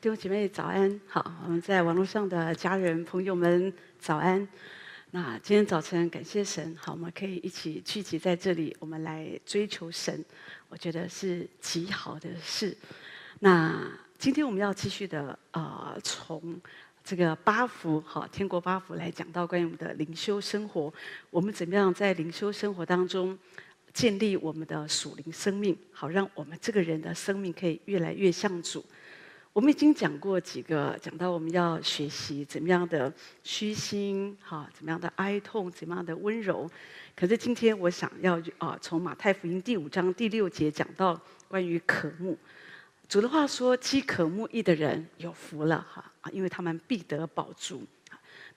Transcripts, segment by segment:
弟兄姐妹早安，好，我们在网络上的家人朋友们早安。那今天早晨感谢神，好，我们可以一起聚集在这里，我们来追求神，我觉得是极好的事。那今天我们要继续的呃，从这个八福好，天国八福来讲到关于我们的灵修生活，我们怎么样在灵修生活当中建立我们的属灵生命，好让我们这个人的生命可以越来越像主。我们已经讲过几个，讲到我们要学习怎么样的虚心，哈，怎么样的哀痛，怎么样的温柔。可是今天我想要啊，从马太福音第五章第六节讲到关于渴慕。主的话说：“饥渴慕义的人有福了，哈啊，因为他们必得饱足。”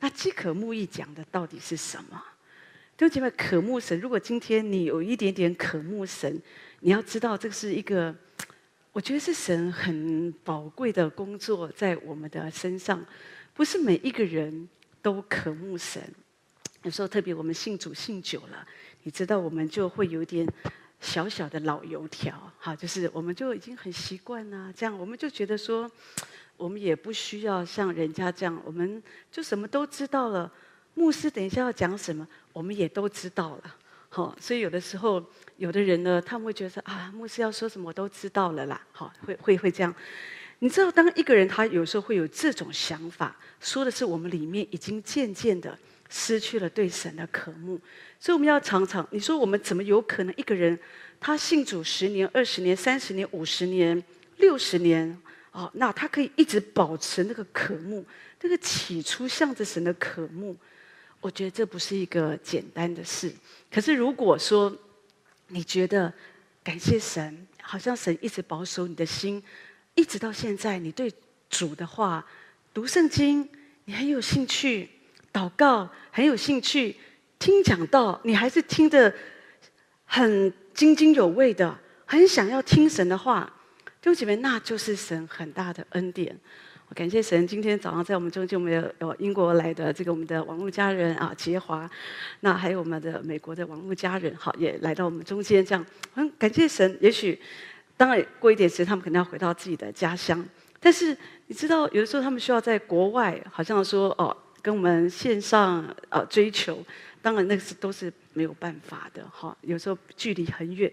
那饥渴慕义讲的到底是什么？弟兄姐妹，渴慕神。如果今天你有一点点渴慕神，你要知道这是一个。我觉得是神很宝贵的工作在我们的身上，不是每一个人都渴慕神。有时候特别我们信主信久了，你知道我们就会有点小小的老油条，哈，就是我们就已经很习惯了这样，我们就觉得说，我们也不需要像人家这样，我们就什么都知道了。牧师等一下要讲什么，我们也都知道了。好，所以有的时候，有的人呢，他们会觉得啊，牧师要说什么我都知道了啦。好，会会会这样。你知道，当一个人他有时候会有这种想法，说的是我们里面已经渐渐的失去了对神的渴慕。所以我们要常常，你说我们怎么有可能一个人他信主十年、二十年、三十年、五十年、六十年哦，那他可以一直保持那个渴慕，那个起初向着神的渴慕。我觉得这不是一个简单的事。可是如果说你觉得感谢神，好像神一直保守你的心，一直到现在，你对主的话读圣经，你很有兴趣；祷告很有兴趣；听讲道，你还是听得很津津有味的，很想要听神的话。弟兄姐妹，那就是神很大的恩典。感谢神，今天早上在我们中间，我们有有英国来的这个我们的网络家人啊，杰华，那还有我们的美国的网络家人，好，也来到我们中间，这样很感谢神。也许当然过一点时间，他们可能要回到自己的家乡，但是你知道，有的时候他们需要在国外，好像说哦，跟我们线上啊追求，当然那个是都是没有办法的，哈，有时候距离很远。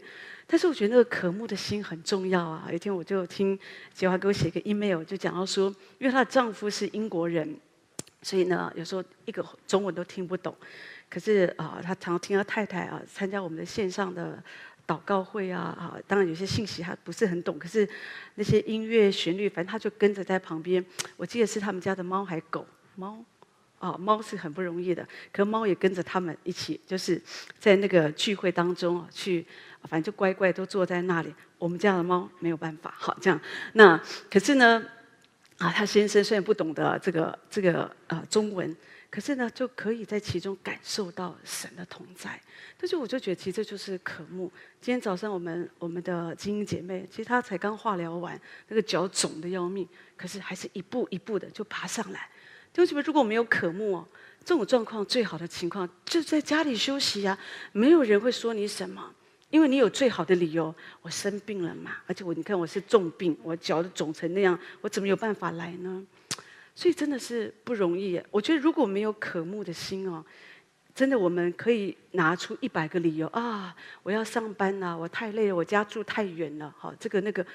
但是我觉得那个渴慕的心很重要啊！有一天我就听杰华给我写个 email，就讲到说，因为她的丈夫是英国人，所以呢，有时候一个中文都听不懂。可是啊，她常常听她太太啊参加我们的线上的祷告会啊啊，当然有些信息她不是很懂，可是那些音乐旋律，反正她就跟着在旁边。我记得是他们家的猫还狗猫啊，猫是很不容易的，可猫也跟着他们一起，就是在那个聚会当中啊去。反正就乖乖都坐在那里。我们家的猫没有办法，好这样。那可是呢，啊，他先生虽然不懂得这个这个呃中文，可是呢，就可以在其中感受到神的同在。但是我就觉得，其实这就是渴慕。今天早上我们我们的精英姐妹，其实她才刚化疗完，那个脚肿得要命，可是还是一步一步的就爬上来。为什么？如果没有渴慕哦，这种状况最好的情况就在家里休息呀，没有人会说你什么。因为你有最好的理由，我生病了嘛，而且我你看我是重病，我脚都肿成那样，我怎么有办法来呢？所以真的是不容易。我觉得如果没有渴慕的心哦，真的我们可以拿出一百个理由啊，我要上班呐，我太累了，我家住太远了，好，这个那个，弟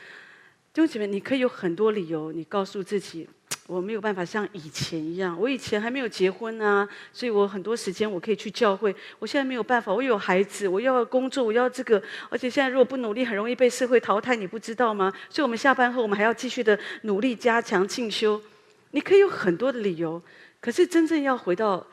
兄姐妹，你可以有很多理由，你告诉自己。我没有办法像以前一样，我以前还没有结婚啊，所以我很多时间我可以去教会。我现在没有办法，我有孩子，我要工作，我要这个，而且现在如果不努力，很容易被社会淘汰，你不知道吗？所以我们下班后，我们还要继续的努力加强进修。你可以有很多的理由，可是真正要回到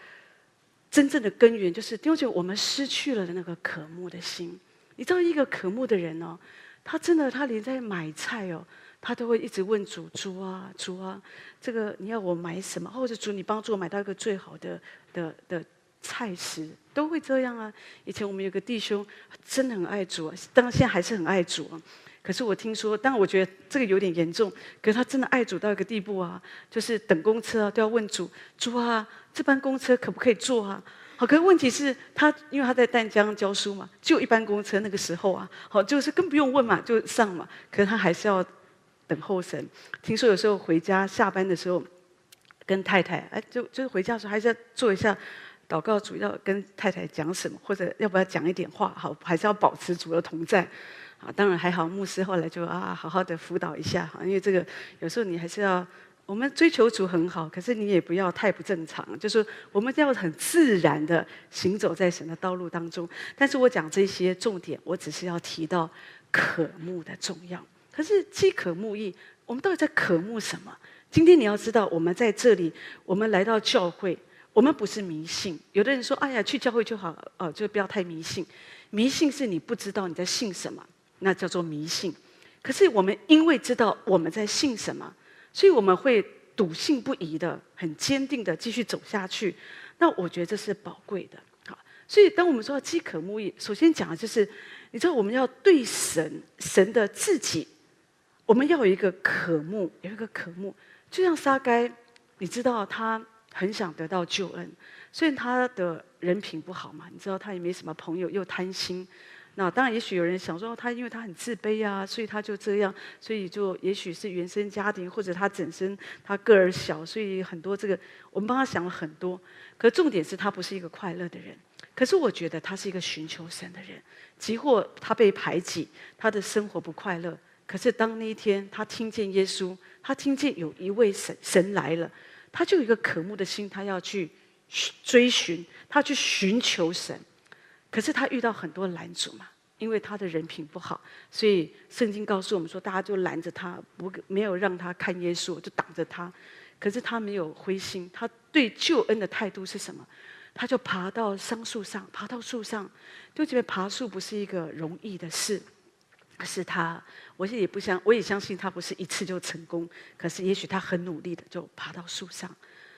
真正的根源，就是丢弃我们失去了的那个渴慕的心。你知道，一个渴慕的人哦，他真的他连在买菜哦。他都会一直问主，主啊，主啊，这个你要我买什么？或者主，你帮助我买到一个最好的的的菜食，都会这样啊。以前我们有个弟兄，真的很爱主啊，当然现在还是很爱主啊。可是我听说，当然我觉得这个有点严重。可是他真的爱主到一个地步啊，就是等公车啊都要问主，主啊，这班公车可不可以坐啊？好，可是问题是，他因为他在淡江教书嘛，就一班公车那个时候啊，好，就是更不用问嘛，就上嘛。可是他还是要。等候神。听说有时候回家下班的时候，跟太太哎，就就是回家的时候还是要做一下祷告，主要跟太太讲什么，或者要不要讲一点话，好，还是要保持主的同在。啊，当然还好，牧师后来就啊，好好的辅导一下哈，因为这个有时候你还是要，我们追求主很好，可是你也不要太不正常，就是我们要很自然的行走在神的道路当中。但是我讲这些重点，我只是要提到渴慕的重要。可是饥渴慕义，我们到底在渴慕什么？今天你要知道，我们在这里，我们来到教会，我们不是迷信。有的人说，哎呀，去教会就好，哦，就不要太迷信。迷信是你不知道你在信什么。那叫做迷信，可是我们因为知道我们在信什么，所以我们会笃信不疑的、很坚定的继续走下去。那我觉得这是宝贵的。好，所以当我们说到饥渴慕义，首先讲的就是，你知道我们要对神、神的自己，我们要有一个渴慕，有一个渴慕。就像撒该，你知道他很想得到救恩，虽然他的人品不好嘛，你知道他也没什么朋友，又贪心。那当然，也许有人想说他，因为他很自卑啊，所以他就这样，所以就也许是原生家庭，或者他本身他个儿小，所以很多这个我们帮他想了很多。可重点是他不是一个快乐的人。可是我觉得他是一个寻求神的人，即或他被排挤，他的生活不快乐。可是当那一天他听见耶稣，他听见有一位神神来了，他就有一个渴慕的心，他要去追寻，他去寻求神。可是他遇到很多拦阻嘛，因为他的人品不好，所以圣经告诉我们说，大家就拦着他，不没有让他看耶稣，就挡着他。可是他没有灰心，他对救恩的态度是什么？他就爬到桑树上，爬到树上，就觉得爬树不是一个容易的事。可是他，我也不相，我也相信他不是一次就成功。可是也许他很努力的就爬到树上。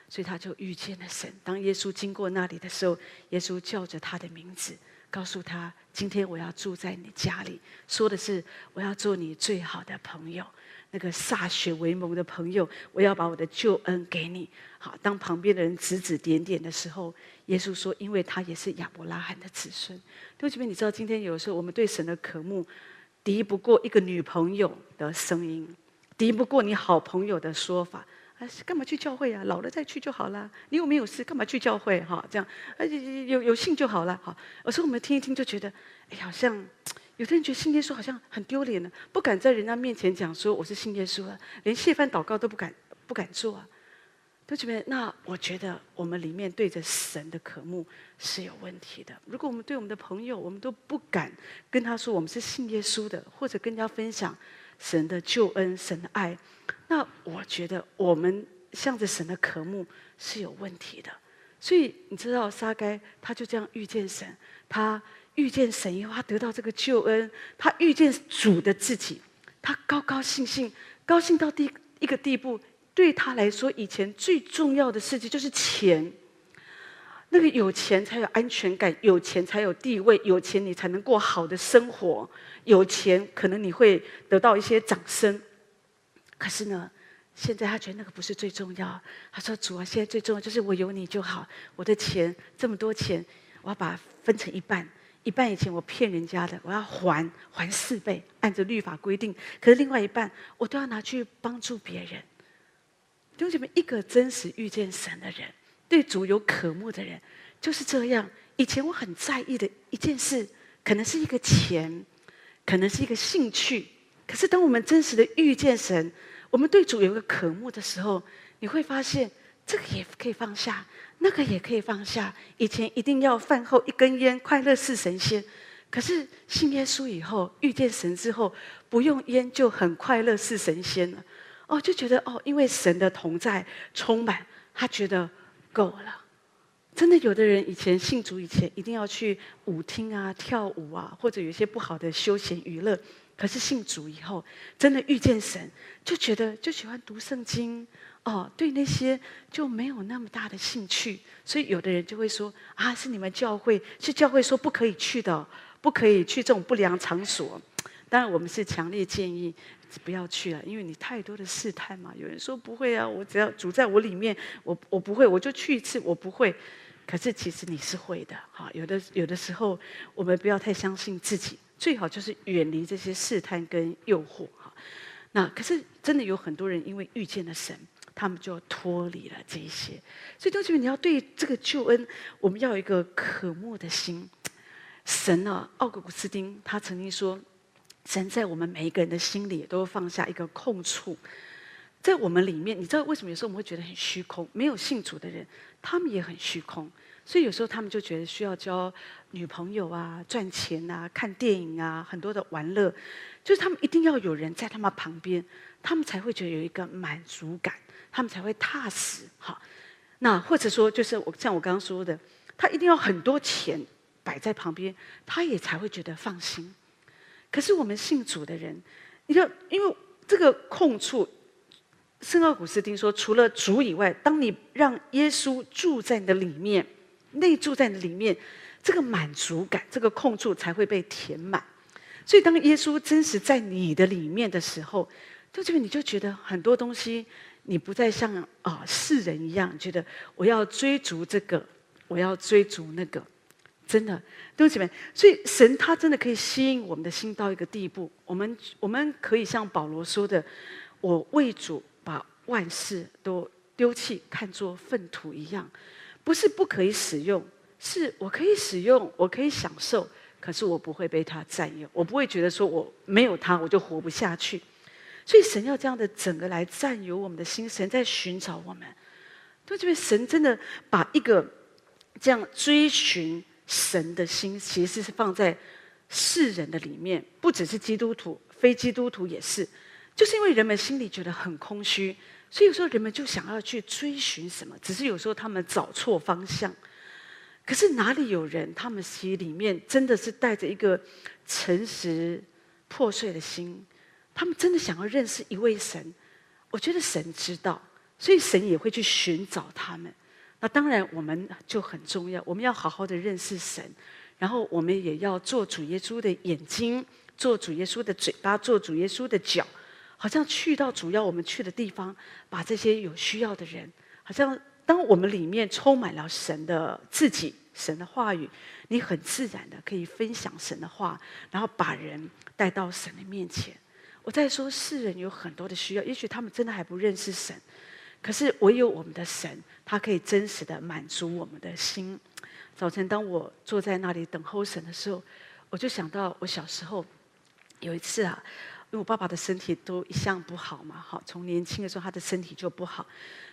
所以他就遇见了神。当耶稣经过那里的时候，耶稣叫着他的名字，告诉他：“今天我要住在你家里。”说的是：“我要做你最好的朋友，那个歃血为盟的朋友。我要把我的救恩给你。”好，当旁边的人指指点点的时候，耶稣说：“因为他也是亚伯拉罕的子孙。”弟兄姐妹，你知道今天有时候我们对神的渴慕，敌不过一个女朋友的声音，敌不过你好朋友的说法。啊干嘛去教会啊？老了再去就好了。你又没有事，干嘛去教会？哈，这样，而且有有信就好了。哈，有时候我们听一听就觉得，哎，好像有的人觉得信耶稣好像很丢脸呢，不敢在人家面前讲说我是信耶稣了，连谢饭祷告都不敢不敢做啊。同学们，那我觉得我们里面对着神的渴慕是有问题的。如果我们对我们的朋友，我们都不敢跟他说我们是信耶稣的，或者跟人家分享神的救恩、神的爱。那我觉得我们向着神的渴慕是有问题的，所以你知道撒该他就这样遇见神，他遇见神以后，他得到这个救恩，他遇见主的自己，他高高兴兴，高兴到第一个地步，对他来说，以前最重要的事情就是钱，那个有钱才有安全感，有钱才有地位，有钱你才能过好的生活，有钱可能你会得到一些掌声。可是呢，现在他觉得那个不是最重要。他说：“主啊，现在最重要就是我有你就好。我的钱这么多钱，我要把它分成一半，一半以前我骗人家的，我要还还四倍，按照律法规定。可是另外一半，我都要拿去帮助别人。弟兄姐妹，一个真实遇见神的人，对主有渴慕的人，就是这样。以前我很在意的一件事，可能是一个钱，可能是一个兴趣。可是当我们真实的遇见神，我们对主有一个渴慕的时候，你会发现这个也可以放下，那个也可以放下。以前一定要饭后一根烟，快乐似神仙。可是信耶稣以后，遇见神之后，不用烟就很快乐似神仙了。哦，就觉得哦，因为神的同在充满，他觉得够了。真的，有的人以前信主以前，一定要去舞厅啊、跳舞啊，或者有一些不好的休闲娱乐。可是信主以后，真的遇见神，就觉得就喜欢读圣经哦，对那些就没有那么大的兴趣。所以有的人就会说啊，是你们教会，是教会说不可以去的，不可以去这种不良场所。当然，我们是强烈建议不要去了，因为你太多的试探嘛。有人说不会啊，我只要主在我里面，我我不会，我就去一次，我不会。可是其实你是会的，哈。有的有的时候，我们不要太相信自己。最好就是远离这些试探跟诱惑哈。那可是真的有很多人因为遇见了神，他们就脱离了这一些。所以弟兄们，你要对这个救恩，我们要有一个渴慕的心。神啊，奥古斯丁他曾经说，神在我们每一个人的心里都放下一个空处，在我们里面，你知道为什么有时候我们会觉得很虚空？没有信主的人，他们也很虚空。所以有时候他们就觉得需要交女朋友啊、赚钱啊、看电影啊、很多的玩乐，就是他们一定要有人在他们旁边，他们才会觉得有一个满足感，他们才会踏实。好，那或者说就是我像我刚刚说的，他一定要很多钱摆在旁边，他也才会觉得放心。可是我们信主的人，你要因为这个空处，圣奥古斯丁说，除了主以外，当你让耶稣住在你的里面。内住在你的里面，这个满足感，这个空处才会被填满。所以，当耶稣真实在你的里面的时候，就这边你就觉得很多东西，你不再像啊、世人一样，觉得我要追逐这个，我要追逐那个，真的，弟兄姐妹。所以，神他真的可以吸引我们的心到一个地步，我们我们可以像保罗说的：“我为主把万事都丢弃，看作粪土一样。”不是不可以使用，是我可以使用，我可以享受，可是我不会被它占有，我不会觉得说我没有它我就活不下去。所以神要这样的整个来占有我们的心，神在寻找我们。对，这边神真的把一个这样追寻神的心，其实是放在世人的里面，不只是基督徒，非基督徒也是，就是因为人们心里觉得很空虚。所以有时候人们就想要去追寻什么，只是有时候他们找错方向。可是哪里有人，他们心里面真的是带着一个诚实破碎的心，他们真的想要认识一位神。我觉得神知道，所以神也会去寻找他们。那当然我们就很重要，我们要好好的认识神，然后我们也要做主耶稣的眼睛，做主耶稣的嘴巴，做主耶稣的脚。好像去到主要我们去的地方，把这些有需要的人，好像当我们里面充满了神的自己、神的话语，你很自然的可以分享神的话，然后把人带到神的面前。我在说世人有很多的需要，也许他们真的还不认识神，可是唯有我们的神，他可以真实的满足我们的心。早晨当我坐在那里等候神的时候，我就想到我小时候有一次啊。因为我爸爸的身体都一向不好嘛，好，从年轻的时候他的身体就不好，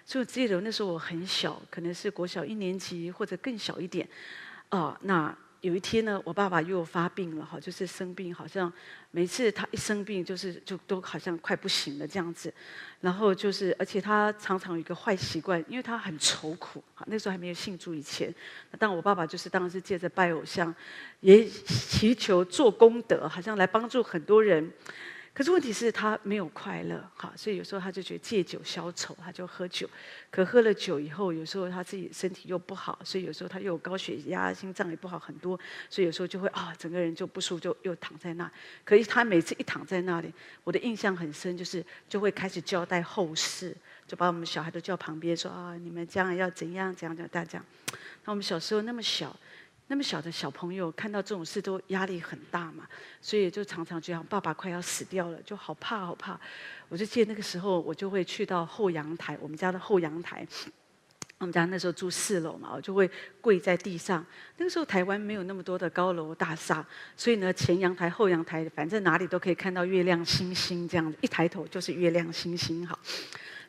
所以我记得那时候我很小，可能是国小一年级或者更小一点，啊，那。有一天呢，我爸爸又发病了哈，就是生病，好像每次他一生病，就是就都好像快不行了这样子。然后就是，而且他常常有一个坏习惯，因为他很愁苦哈，那时候还没有信主以前。但我爸爸就是当然是借着拜偶像，也祈求做功德，好像来帮助很多人。可是问题是，他没有快乐，哈，所以有时候他就觉得借酒消愁，他就喝酒。可喝了酒以后，有时候他自己身体又不好，所以有时候他又有高血压，心脏也不好很多，所以有时候就会啊，整个人就不舒服，就又躺在那。可是他每次一躺在那里，我的印象很深，就是就会开始交代后事，就把我们小孩都叫旁边说啊，你们将来要怎样怎样怎样大家。那我们小时候那么小。那么小的小朋友看到这种事都压力很大嘛，所以就常常觉得爸爸快要死掉了，就好怕好怕。我就记得那个时候，我就会去到后阳台，我们家的后阳台。我们家那时候住四楼嘛，我就会跪在地上。那个时候台湾没有那么多的高楼大厦，所以呢，前阳台、后阳台，反正哪里都可以看到月亮星星这样子，一抬头就是月亮星星好。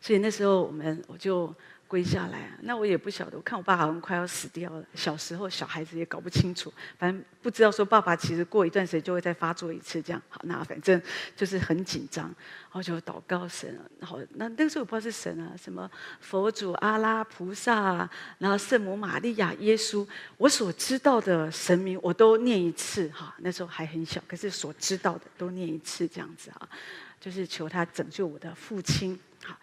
所以那时候我们我就。跪下来，那我也不晓得。我看我爸好像快要死掉了。小时候小孩子也搞不清楚，反正不知道说爸爸其实过一段时间就会再发作一次这样。好，那反正就是很紧张，然后就祷告神。然后那那个时候我不知道是神啊，什么佛祖、阿拉菩萨啊，然后圣母玛利亚、耶稣，我所知道的神明我都念一次哈。那时候还很小，可是所知道的都念一次这样子啊，就是求他拯救我的父亲。好。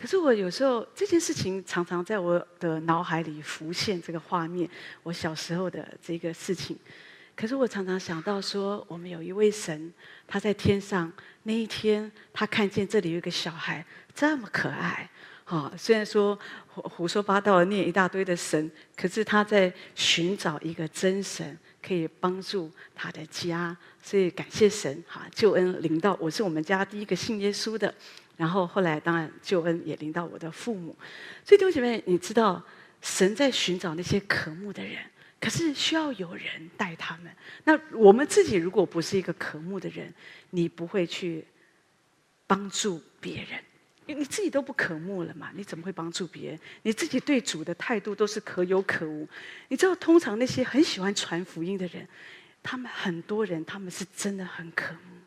可是我有时候这件事情常常在我的脑海里浮现这个画面，我小时候的这个事情。可是我常常想到说，我们有一位神，他在天上那一天，他看见这里有一个小孩这么可爱，哈，虽然说胡胡说八道念一大堆的神，可是他在寻找一个真神，可以帮助他的家，所以感谢神哈，救恩临到我是我们家第一个信耶稣的，然后后来当然救恩也临到我的父母，所以弟兄姐妹，你知道神在寻找那些渴慕的人，可是需要有人带他们。那我们自己如果不是一个渴慕的人，你不会去帮助别人。你自己都不渴慕了嘛？你怎么会帮助别人？你自己对主的态度都是可有可无。你知道，通常那些很喜欢传福音的人，他们很多人他们是真的很渴慕。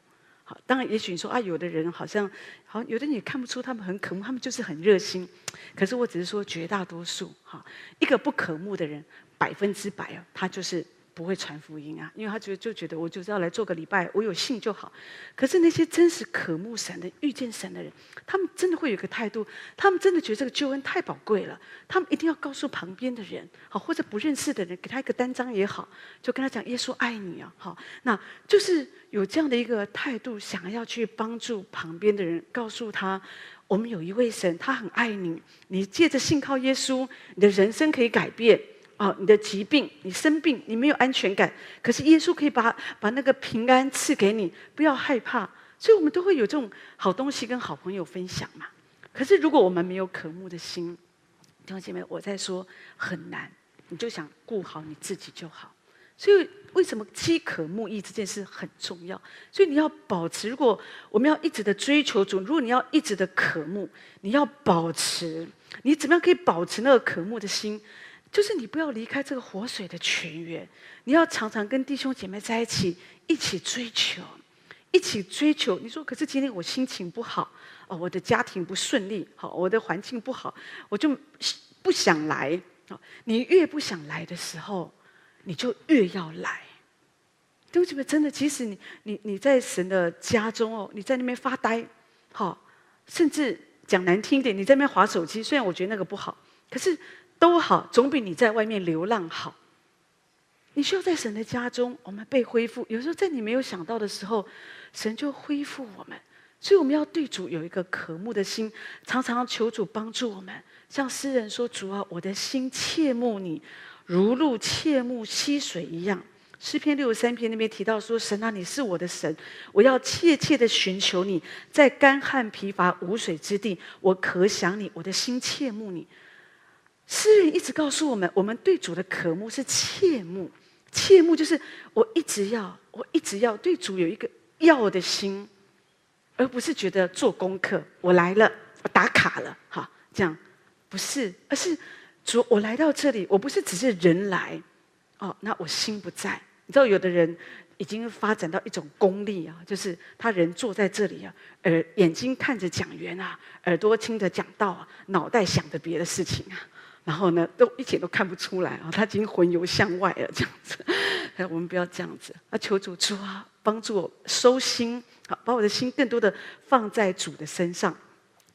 好，当然，也许你说啊，有的人好像，好，有的你看不出他们很可慕，他们就是很热心。可是我只是说，绝大多数哈，一个不可慕的人，百分之百啊，他就是。不会传福音啊，因为他觉得就觉得我就是要来做个礼拜，我有信就好。可是那些真实渴慕神的、遇见神的人，他们真的会有个态度，他们真的觉得这个救恩太宝贵了，他们一定要告诉旁边的人，好，或者不认识的人，给他一个单张也好，就跟他讲耶稣爱你啊，好，那就是有这样的一个态度，想要去帮助旁边的人，告诉他，我们有一位神，他很爱你，你借着信靠耶稣，你的人生可以改变。哦，你的疾病，你生病，你没有安全感，可是耶稣可以把把那个平安赐给你，不要害怕。所以，我们都会有这种好东西跟好朋友分享嘛。可是，如果我们没有渴慕的心，弟兄姐妹，我在说很难。你就想顾好你自己就好。所以，为什么饥渴慕义这件事很重要？所以，你要保持。如果我们要一直的追求主，如果你要一直的渴慕，你要保持。你怎么样可以保持那个渴慕的心？就是你不要离开这个活水的泉源，你要常常跟弟兄姐妹在一起，一起追求，一起追求。你说，可是今天我心情不好，哦，我的家庭不顺利，好，我的环境不好，我就不想来。你越不想来的时候，你就越要来。弟兄姐妹，真的，即使你你你在神的家中哦，你在那边发呆，好，甚至讲难听一点，你在那边滑手机。虽然我觉得那个不好，可是。都好，总比你在外面流浪好。你需要在神的家中，我们被恢复。有时候在你没有想到的时候，神就恢复我们。所以我们要对主有一个渴慕的心，常常求主帮助我们。像诗人说：“主啊，我的心切慕你，如鹿切慕溪水一样。”诗篇六十三篇那边提到说：“神啊，你是我的神，我要切切的寻求你，在干旱疲乏无水之地，我渴想你，我的心切慕你。”诗人一直告诉我们，我们对主的渴慕是切慕，切慕就是我一直要，我一直要对主有一个要的心，而不是觉得做功课，我来了，我打卡了，哈，这样不是，而是主，我来到这里，我不是只是人来，哦，那我心不在。你知道，有的人已经发展到一种功力啊，就是他人坐在这里啊，耳眼睛看着讲员啊，耳朵听着讲道啊，脑袋想着别的事情啊。然后呢，都一点都看不出来啊！他已经魂游向外了，这样子。我们不要这样子。啊，求主主啊，帮助我收心，好，把我的心更多的放在主的身上，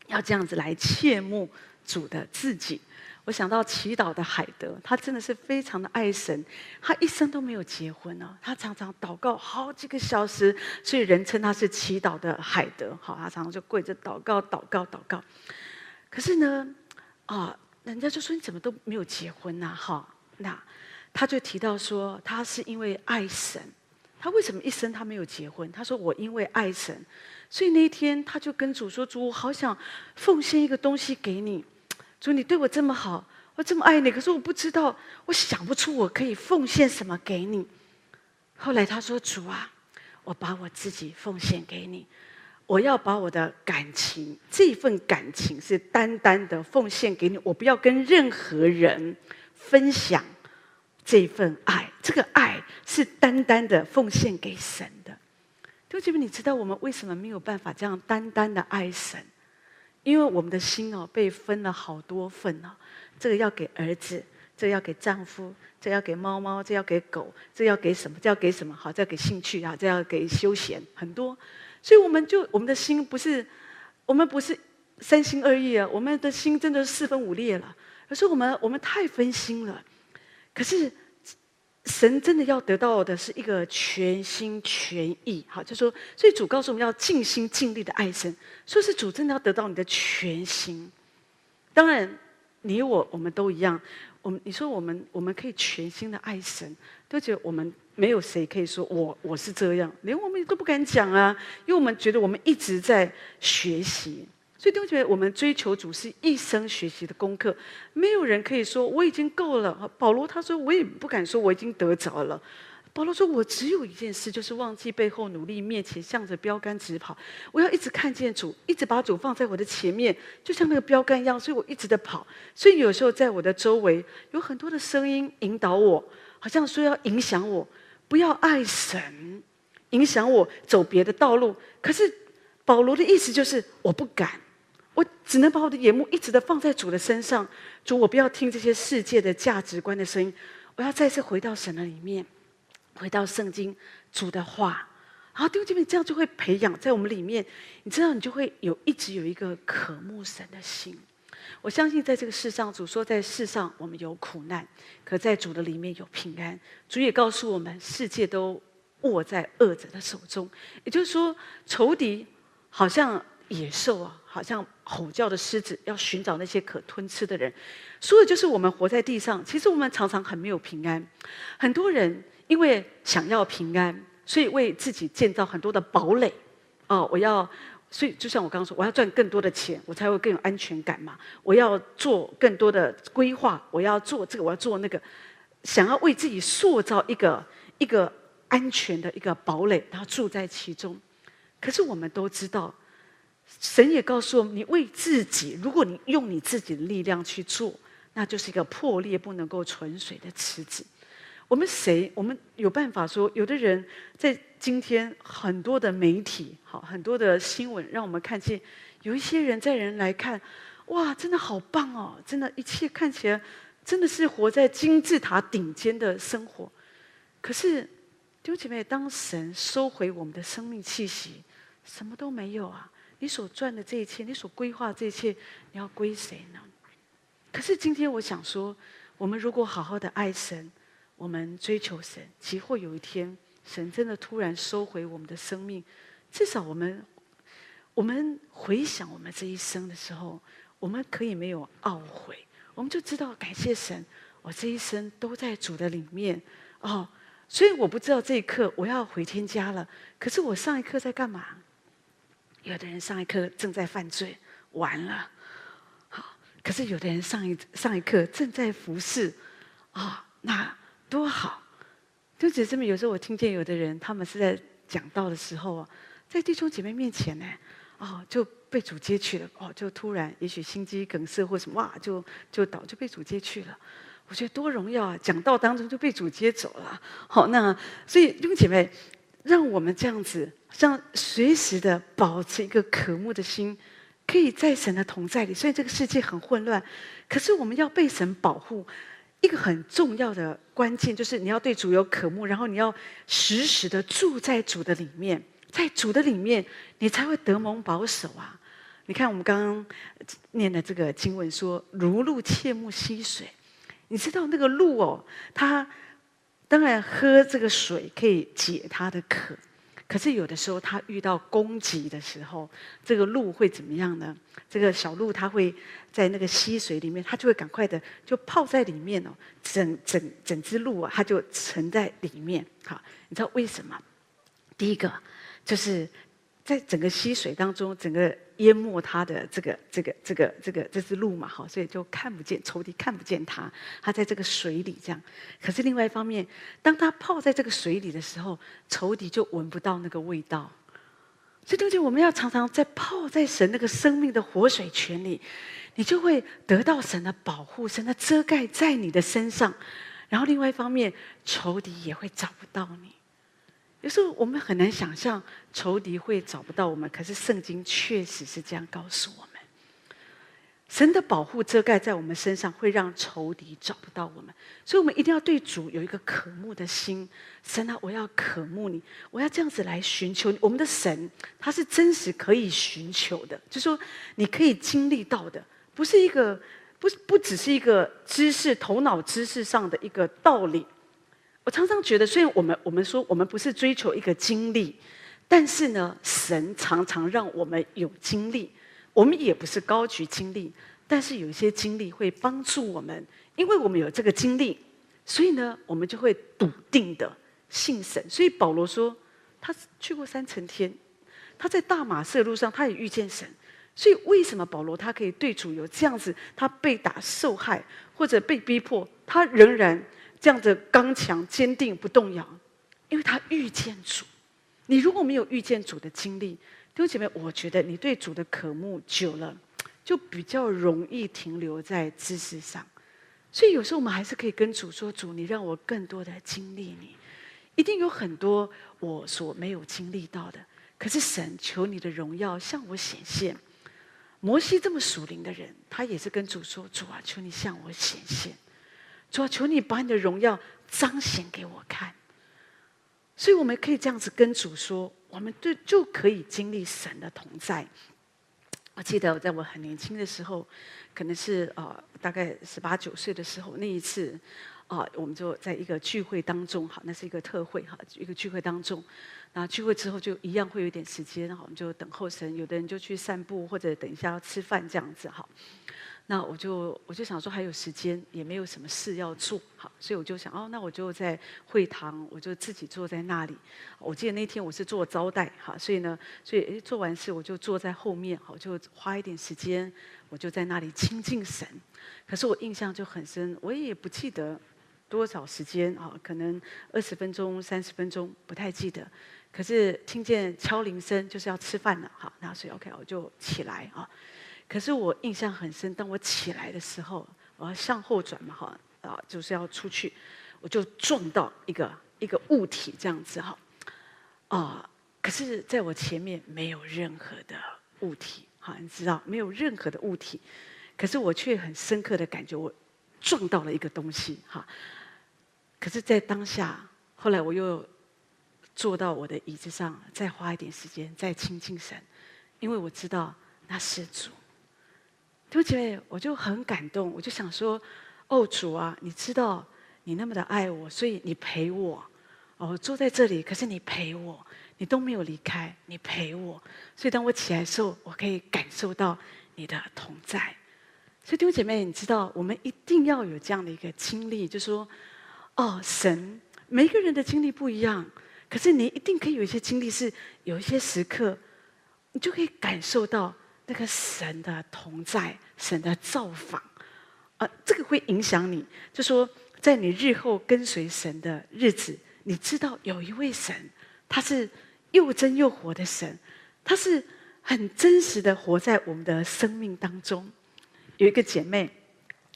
要这样子来切慕主的自己。我想到祈祷的海德，他真的是非常的爱神，他一生都没有结婚哦，他常常祷告好几个小时，所以人称他是祈祷的海德。好，他常常就跪着祷告，祷告，祷告。可是呢，啊。人家就说，你怎么都没有结婚呐？哈，那他就提到说，他是因为爱神。他为什么一生他没有结婚？他说，我因为爱神，所以那一天他就跟主说：“主，我好想奉献一个东西给你。主，你对我这么好，我这么爱你，可是我不知道，我想不出我可以奉献什么给你。”后来他说：“主啊，我把我自己奉献给你。”我要把我的感情，这份感情是单单的奉献给你，我不要跟任何人分享这份爱。这个爱是单单的奉献给神的。弟兄姐妹，你知道我们为什么没有办法这样单单的爱神？因为我们的心哦，被分了好多份哦。这个要给儿子，这个要给丈夫，这要给猫猫，这要给狗，这要给什么？这要给什么？好，这要给兴趣啊，这要给休闲，很多。所以我们就我们的心不是，我们不是三心二意啊，我们的心真的是四分五裂了。可是我们我们太分心了。可是神真的要得到的是一个全心全意，好，就说，所以主告诉我们要尽心尽力的爱神。说是主真的要得到你的全心。当然，你我我们都一样。我们你说我们我们可以全心的爱神，都觉得我们没有谁可以说我我是这样，连我们都不敢讲啊，因为我们觉得我们一直在学习。所以都觉得我们追求主是一生学习的功课，没有人可以说我已经够了。保罗他说，我也不敢说我已经得着了。保罗说，我只有一件事，就是忘记背后，努力面前，向着标杆直跑。我要一直看见主，一直把主放在我的前面，就像那个标杆一样。所以我一直在跑。所以有时候在我的周围有很多的声音引导我，好像说要影响我，不要爱神，影响我走别的道路。可是保罗的意思就是，我不敢。我只能把我的眼目一直的放在主的身上，主，我不要听这些世界的价值观的声音，我要再次回到神的里面，回到圣经主的话。然后弟兄姐妹，这样就会培养在我们里面，你知道，你就会有一直有一个渴慕神的心。我相信在这个世上，主说在世上我们有苦难，可在主的里面有平安。主也告诉我们，世界都握在恶者的手中，也就是说，仇敌好像野兽啊。好像吼叫的狮子要寻找那些可吞吃的人，说的就是我们活在地上。其实我们常常很没有平安。很多人因为想要平安，所以为自己建造很多的堡垒。哦，我要，所以就像我刚刚说，我要赚更多的钱，我才会更有安全感嘛。我要做更多的规划，我要做这个，我要做那个，想要为自己塑造一个一个安全的一个堡垒，然后住在其中。可是我们都知道。神也告诉我们：你为自己，如果你用你自己的力量去做，那就是一个破裂不能够存水的池子。我们谁？我们有办法说，有的人在今天很多的媒体，好很多的新闻，让我们看见有一些人在人来看，哇，真的好棒哦！真的，一切看起来真的是活在金字塔顶尖的生活。可是，弟兄姐妹，当神收回我们的生命气息，什么都没有啊！你所赚的这一切，你所规划这一切，你要归谁呢？可是今天我想说，我们如果好好的爱神，我们追求神，即或有一天神真的突然收回我们的生命，至少我们，我们回想我们这一生的时候，我们可以没有懊悔，我们就知道感谢神，我这一生都在主的里面哦。所以我不知道这一刻我要回天家了，可是我上一刻在干嘛？有的人上一刻正在犯罪，完了，好。可是有的人上一上一刻正在服侍，啊、哦，那多好。就只是这么，有时候我听见有的人，他们是在讲道的时候，在弟兄姐妹面前呢，哦，就被主接去了，哦，就突然也许心肌梗塞或什么，哇，就就倒就被主接去了。我觉得多荣耀啊！讲道当中就被主接走了。好，那所以弟兄姐妹。让我们这样子，像随时的保持一个渴慕的心，可以在神的同在里。虽然这个世界很混乱，可是我们要被神保护。一个很重要的关键就是你要对主有渴慕，然后你要时时的住在主的里面，在主的里面，你才会得蒙保守啊！你看我们刚刚念的这个经文说：“如鹿切慕溪水。”你知道那个鹿哦，它。当然，喝这个水可以解它的渴，可是有的时候它遇到攻击的时候，这个鹿会怎么样呢？这个小鹿它会在那个溪水里面，它就会赶快的就泡在里面哦，整整整只鹿啊，它就沉在里面。好，你知道为什么？第一个就是在整个溪水当中，整个。淹没他的这个、这个、这个、这个这只鹿嘛，哈，所以就看不见仇敌，看不见他，他在这个水里这样。可是另外一方面，当他泡在这个水里的时候，仇敌就闻不到那个味道。所以，对不对？我们要常常在泡在神那个生命的活水泉里，你就会得到神的保护，神的遮盖在你的身上。然后另外一方面，仇敌也会找不到你。有时候我们很难想象仇敌会找不到我们，可是圣经确实是这样告诉我们：神的保护遮盖在我们身上，会让仇敌找不到我们。所以，我们一定要对主有一个渴慕的心。神啊，我要渴慕你，我要这样子来寻求。我们的神，他是真实可以寻求的，就是说你可以经历到的，不是一个不不只是一个知识、头脑知识上的一个道理。我常常觉得，虽然我们我们说我们不是追求一个经历，但是呢，神常常让我们有经历。我们也不是高举经历，但是有一些经历会帮助我们，因为我们有这个经历，所以呢，我们就会笃定的信神。所以保罗说，他去过三层天，他在大马色路上，他也遇见神。所以为什么保罗他可以对主有这样子？他被打、受害或者被逼迫，他仍然这样子刚强、坚定、不动摇，因为他遇见主。你如果没有遇见主的经历，弟兄姐妹，我觉得你对主的渴慕久了，就比较容易停留在知识上。所以有时候我们还是可以跟主说：“主，你让我更多的经历你，一定有很多我所没有经历到的。可是神，求你的荣耀向我显现。”摩西这么属灵的人，他也是跟主说：“主啊，求你向我显现，主啊，求你把你的荣耀彰显给我看。”所以我们可以这样子跟主说，我们就就可以经历神的同在。我记得我在我很年轻的时候，可能是呃大概十八九岁的时候，那一次啊、我们就在一个聚会当中，好，那是一个特会哈，一个聚会当中。那聚会之后就一样会有一点时间，哈我们就等候神。有的人就去散步，或者等一下要吃饭这样子哈。那我就我就想说还有时间，也没有什么事要做，好，所以我就想哦，那我就在会堂，我就自己坐在那里。我记得那天我是做招待哈，所以呢，所以诶做完事我就坐在后面，好，就花一点时间，我就在那里亲近神。可是我印象就很深，我也不记得多少时间啊，可能二十分钟、三十分钟，不太记得。可是听见敲铃声，就是要吃饭了，好，那所以 OK，我就起来啊。可是我印象很深，当我起来的时候，我要向后转嘛，哈，啊，就是要出去，我就撞到一个一个物体这样子哈，啊，可是在我前面没有任何的物体，哈，你知道没有任何的物体，可是我却很深刻的感觉我撞到了一个东西，哈。可是，在当下，后来我又。坐到我的椅子上，再花一点时间，再亲近神，因为我知道那是主。对不起，我就很感动，我就想说：“哦，主啊，你知道你那么的爱我，所以你陪我。哦，我坐在这里，可是你陪我，你都没有离开，你陪我。所以当我起来的时候，我可以感受到你的同在。所以弟兄姐妹，你知道，我们一定要有这样的一个经历，就说，哦，神，每一个人的经历不一样。”可是你一定可以有一些经历，是有一些时刻，你就可以感受到那个神的同在、神的造访，啊、这个会影响你。就说在你日后跟随神的日子，你知道有一位神，他是又真又活的神，他是很真实的活在我们的生命当中。有一个姐妹，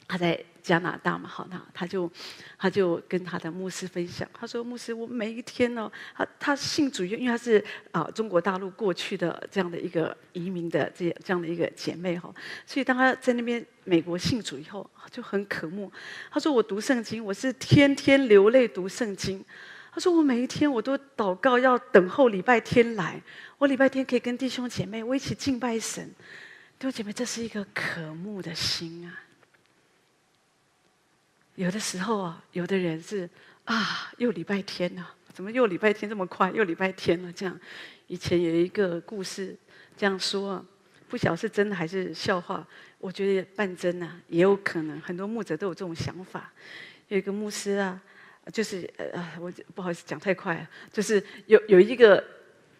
她在。加拿大嘛，好，那他就，他就跟他的牧师分享，他说：“牧师，我每一天呢，他他信主，因为他是啊中国大陆过去的这样的一个移民的这这样的一个姐妹哈，所以当他在那边美国信主以后，就很渴慕。他说我读圣经，我是天天流泪读圣经。他说我每一天我都祷告，要等候礼拜天来，我礼拜天可以跟弟兄姐妹我一起敬拜神。弟兄姐妹，这是一个渴慕的心啊。”有的时候啊，有的人是啊，又礼拜天了，怎么又礼拜天这么快？又礼拜天了，这样。以前有一个故事这样说，不晓得是真的还是笑话。我觉得半真呐，也有可能。很多牧者都有这种想法。有一个牧师啊，就是呃，我不好意思讲太快，啊就是有有一个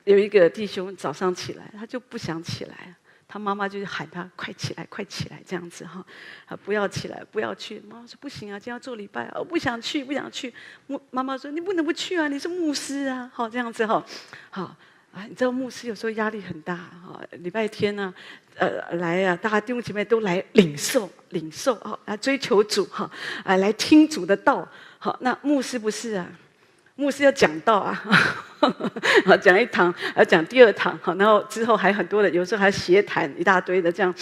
有一个弟兄早上起来，他就不想起来。他妈妈就喊他快起来，快起来，这样子哈，啊不要起来，不要去。妈妈说不行啊，今天要做礼拜啊，不想去，不想去。牧妈妈说你不能不去啊，你是牧师啊，好这样子哈，好啊，你知道牧师有时候压力很大哈，礼拜天呢，呃来啊，大家弟兄姐妹都来领受领受啊，来追求主哈，啊来听主的道，好，那牧师不是啊。牧师要讲道啊，好讲一堂，要讲第二堂，好，然后之后还很多的，有时候还协谈一大堆的这样，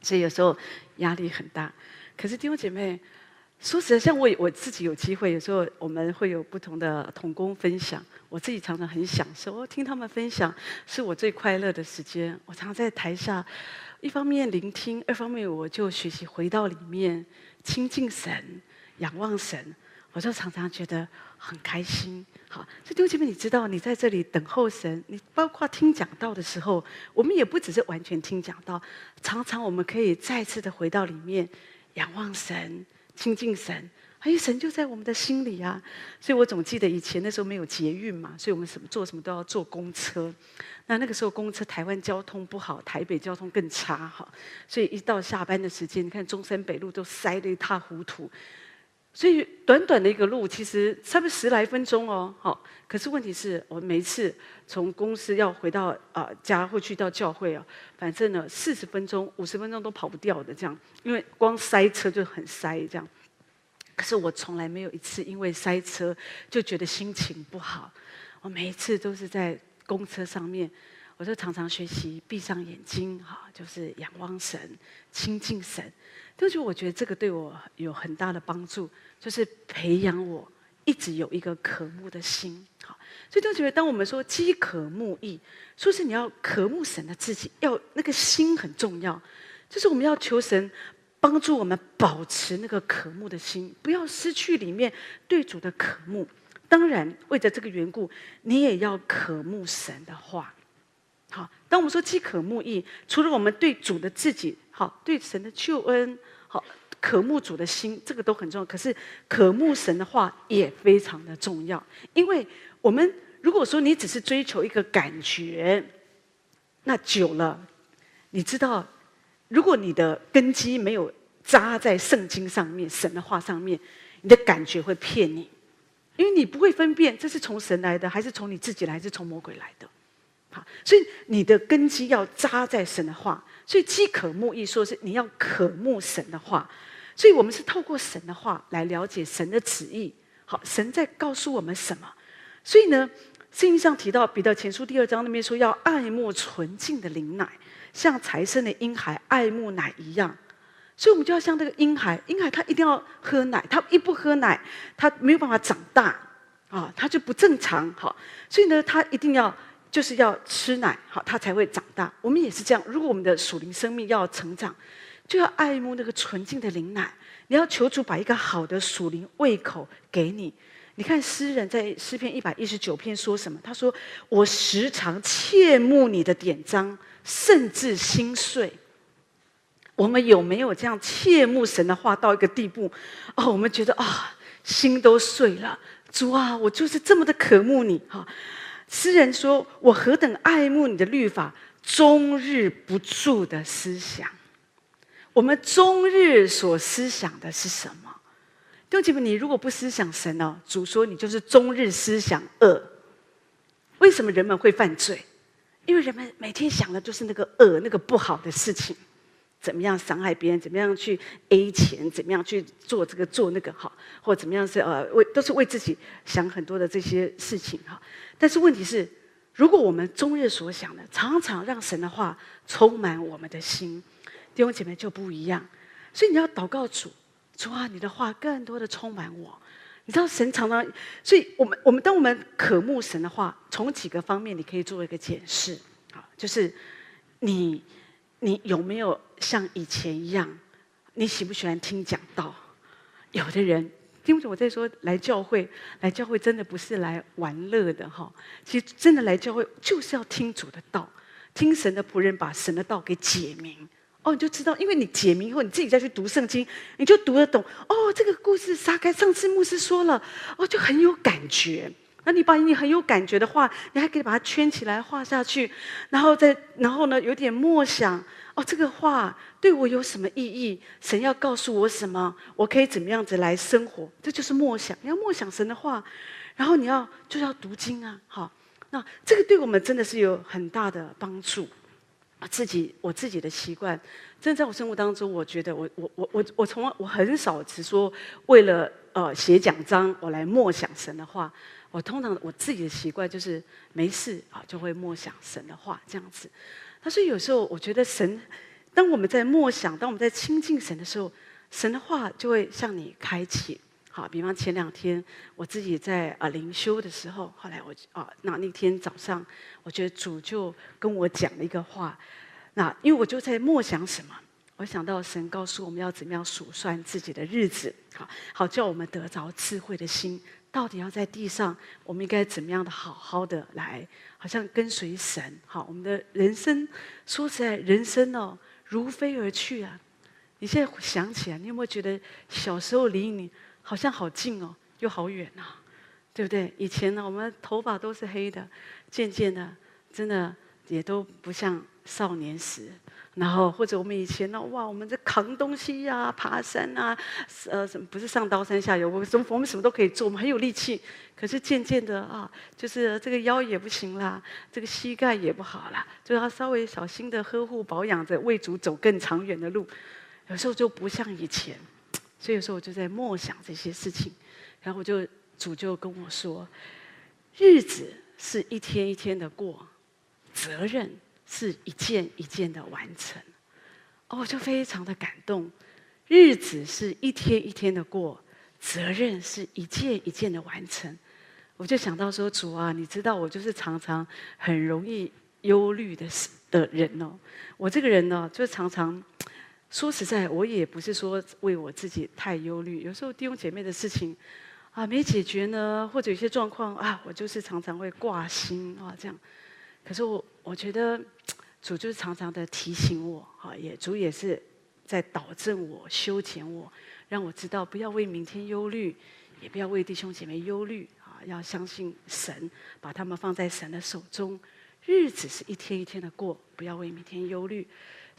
所以有时候压力很大。可是弟兄姐妹，说实在，像我我自己有机会，有时候我们会有不同的同工分享，我自己常常很享受，我听他们分享是我最快乐的时间。我常常在台下，一方面聆听，二方面我就学习回到里面亲近神，仰望神。我就常常觉得很开心，好，所以弟兄姐妹，你知道，你在这里等候神，你包括听讲道的时候，我们也不只是完全听讲道，常常我们可以再次的回到里面，仰望神，亲近神，哎，神就在我们的心里啊！所以我总记得以前那时候没有捷运嘛，所以我们什么做什么都要坐公车。那那个时候公车台湾交通不好，台北交通更差哈。所以一到下班的时间，你看中山北路都塞得一塌糊涂。所以短短的一个路，其实差不多十来分钟哦。好，可是问题是我每一次从公司要回到啊家或去到教会啊，反正呢四十分钟、五十分钟都跑不掉的这样，因为光塞车就很塞这样。可是我从来没有一次因为塞车就觉得心情不好。我每一次都是在公车上面，我就常常学习闭上眼睛，哈，就是仰望神、亲近神。就是我觉得这个对我有很大的帮助，就是培养我一直有一个渴慕的心。好，所以就觉得当我们说饥渴慕义，说是你要渴慕神的自己，要那个心很重要，就是我们要求神。帮助我们保持那个渴慕的心，不要失去里面对主的渴慕。当然，为着这个缘故，你也要渴慕神的话。好，当我们说饥渴慕义，除了我们对主的自己，好，对神的救恩，好，渴慕主的心，这个都很重要。可是，渴慕神的话也非常的重要，因为我们如果说你只是追求一个感觉，那久了，你知道。如果你的根基没有扎在圣经上面、神的话上面，你的感觉会骗你，因为你不会分辨这是从神来的，还是从你自己来，还是从魔鬼来的。好，所以你的根基要扎在神的话。所以饥渴慕义说是你要渴慕神的话。所以我们是透过神的话来了解神的旨意。好，神在告诉我们什么？所以呢，圣经上提到彼得前书第二章那边说要爱慕纯净的灵奶。像才生的婴孩爱慕奶一样，所以我们就要像这个婴孩，婴孩他一定要喝奶，他一不喝奶，他没有办法长大啊，他就不正常。好，所以呢，他一定要就是要吃奶，好，他才会长大。我们也是这样，如果我们的属灵生命要成长，就要爱慕那个纯净的灵奶。你要求主把一个好的属灵胃口给你。你看诗人在诗篇一百一十九篇说什么？他说：“我时常切慕你的典章。”甚至心碎，我们有没有这样切慕神的话到一个地步？哦，我们觉得啊、心都碎了。主啊，我就是这么的渴慕你哈。诗人说：“我何等爱慕你的律法，终日不住的思想。”我们终日所思想的是什么？弟兄姐妹，你如果不思想神呢？主说你就是终日思想恶。为什么人们会犯罪？因为人们每天想的就是那个恶、那个不好的事情，怎么样伤害别人，怎么样去 A 钱，怎么样去做这个做那个好，或怎么样是呃为都是为自己想很多的这些事情哈。但是问题是，如果我们终日所想的，常常让神的话充满我们的心，弟兄姐妹就不一样。所以你要祷告主，主啊，你的话更多的充满我。你知道神常常，所以我们我们当我们渴慕神的话，从几个方面你可以做一个解释，啊，就是你你有没有像以前一样，你喜不喜欢听讲道？有的人听不懂我在说，来教会来教会真的不是来玩乐的哈，其实真的来教会就是要听主的道，听神的仆人把神的道给解明。哦，你就知道，因为你解明以后，你自己再去读圣经，你就读得懂。哦，这个故事撒开上次牧师说了，哦，就很有感觉。那你把你很有感觉的话，你还可以把它圈起来画下去，然后再然后呢，有点默想。哦，这个画对我有什么意义？神要告诉我什么？我可以怎么样子来生活？这就是默想。你要默想神的话，然后你要就要读经啊。好，那这个对我们真的是有很大的帮助。自己我自己的习惯，真的在我生活当中，我觉得我我我我我从我很少只说为了呃写奖章我来默想神的话，我通常我自己的习惯就是没事啊就会默想神的话这样子。那所以有时候我觉得神，当我们在默想，当我们在亲近神的时候，神的话就会向你开启。好，比方前两天我自己在啊灵修的时候，后来我啊那那天早上，我觉得主就跟我讲了一个话，那因为我就在默想什么，我想到神告诉我们要怎么样数算自己的日子，好好叫我们得着智慧的心，到底要在地上，我们应该怎么样的好好的来，好像跟随神，好，我们的人生说实在，人生哦如飞而去啊，你现在想起来，你有没有觉得小时候离你？好像好近哦，又好远啊，对不对？以前呢，我们头发都是黑的，渐渐的，真的也都不像少年时。然后或者我们以前呢，哇，我们这扛东西呀、啊、爬山啊，呃，什么不是上刀山下油，我什么我们什么都可以做，我们很有力气。可是渐渐的啊，就是这个腰也不行啦，这个膝盖也不好啦，就要稍微小心的呵护保养着，为主走更长远的路。有时候就不像以前，所以有时候我就在默想这些事情，然后我就主就跟我说，日子是一天一天的过，责任。是一件一件的完成，哦，我就非常的感动。日子是一天一天的过，责任是一件一件的完成。我就想到说，主啊，你知道我就是常常很容易忧虑的的人哦。我这个人呢，就常常说实在，我也不是说为我自己太忧虑。有时候弟兄姐妹的事情啊没解决呢，或者有些状况啊，我就是常常会挂心啊这样。可是我我觉得。主就是常常的提醒我，哈，也主也是在导正我、修剪我，让我知道不要为明天忧虑，也不要为弟兄姐妹忧虑，啊，要相信神，把他们放在神的手中。日子是一天一天的过，不要为明天忧虑。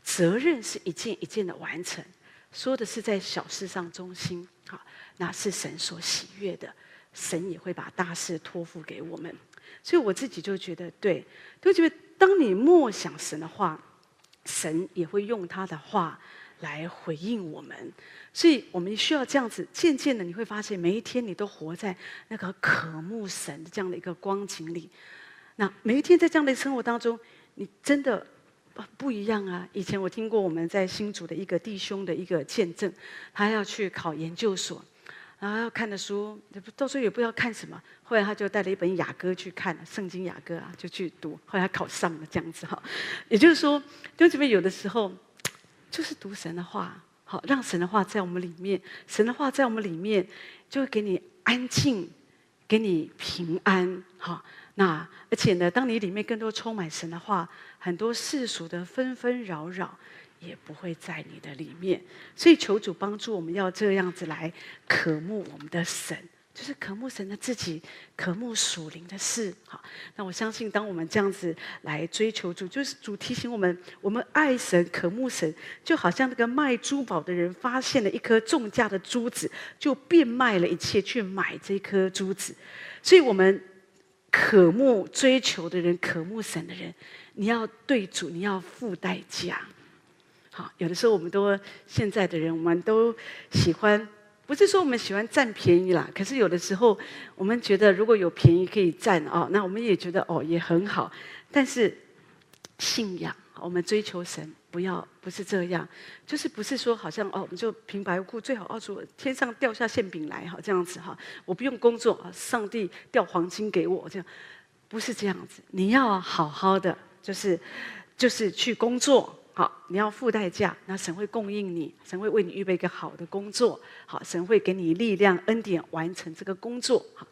责任是一件一件的完成，说的是在小事上忠心，好，那是神所喜悦的，神也会把大事托付给我们。所以我自己就觉得，对，就觉得。当你默想神的话，神也会用他的话来回应我们，所以我们需要这样子。渐渐的，你会发现每一天你都活在那个渴慕神的这样的一个光景里。那每一天在这样的生活当中，你真的不不一样啊！以前我听过我们在新竹的一个弟兄的一个见证，他要去考研究所。然后要看的书，到时候也不知道看什么。后来他就带了一本雅歌去看，圣经雅歌啊，就去读。后来考上了，这样子哈。也就是说，弟兄姊妹有的时候就是读神的话，好，让神的话在我们里面，神的话在我们里面，就会给你安静，给你平安，哈。那而且呢，当你里面更多充满神的话，很多世俗的纷纷扰扰。也不会在你的里面，所以求主帮助我们，要这样子来渴慕我们的神，就是渴慕神的自己，渴慕属灵的事。好，那我相信，当我们这样子来追求主，就是主提醒我们，我们爱神、渴慕神，就好像那个卖珠宝的人发现了一颗重价的珠子，就变卖了一切去买这颗珠子。所以，我们渴慕追求的人，渴慕神的人，你要对主，你要付代价。好，有的时候我们都现在的人，我们都喜欢，不是说我们喜欢占便宜啦。可是有的时候，我们觉得如果有便宜可以占哦，那我们也觉得哦也很好。但是信仰，我们追求神，不要不是这样，就是不是说好像哦，我们就平白无故最好哦，主天上掉下馅饼来哈，这样子哈，我不用工作啊，上帝掉黄金给我这样，不是这样子。你要好好的，就是就是去工作。好，你要付代价，那神会供应你，神会为你预备一个好的工作。好，神会给你力量、恩典，完成这个工作。好，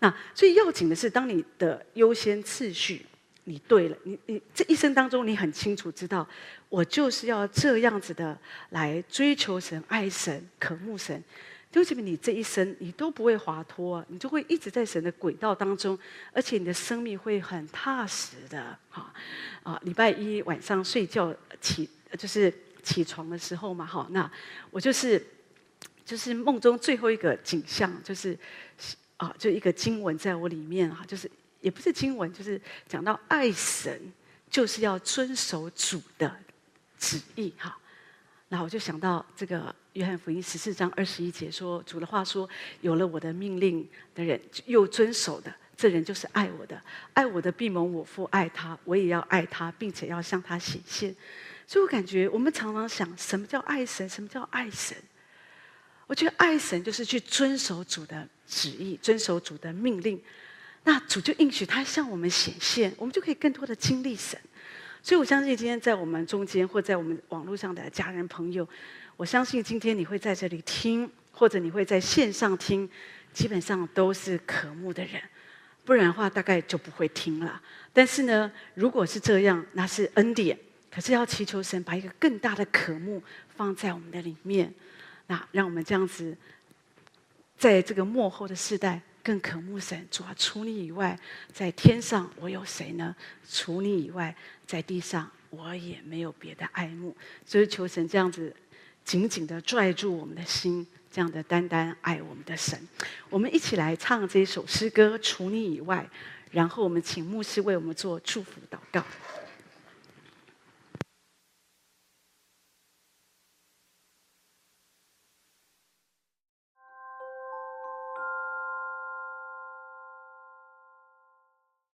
那最要紧的是，当你的优先次序你对了，你你这一生当中，你很清楚知道，我就是要这样子的来追求神、爱神、渴慕神。就证明你这一生你都不会滑脱，你就会一直在神的轨道当中，而且你的生命会很踏实的。哈啊，礼拜一晚上睡觉起就是起床的时候嘛，哈，那我就是就是梦中最后一个景象，就是啊，就一个经文在我里面哈，就是也不是经文，就是讲到爱神就是要遵守主的旨意哈。那我就想到这个。约翰福音十四章二十一节说：“主的话说，有了我的命令的人，又遵守的，这人就是爱我的。爱我的，必蒙我父爱他，我也要爱他，并且要向他显现。”所以我感觉，我们常常想，什么叫爱神？什么叫爱神？我觉得爱神就是去遵守主的旨意，遵守主的命令。那主就应许他向我们显现，我们就可以更多的经历神。所以我相信，今天在我们中间，或在我们网络上的家人朋友。我相信今天你会在这里听，或者你会在线上听，基本上都是渴慕的人，不然的话大概就不会听了。但是呢，如果是这样，那是恩典。可是要祈求神把一个更大的渴慕放在我们的里面，那让我们这样子在这个末后的世代，更渴慕神。主啊，除你以外，在天上我有谁呢？除你以外，在地上我也没有别的爱慕。所以求神这样子紧紧的拽住我们的心，这样的单单爱我们的神。我们一起来唱这首诗歌《除你以外》，然后我们请牧师为我们做祝福祷告。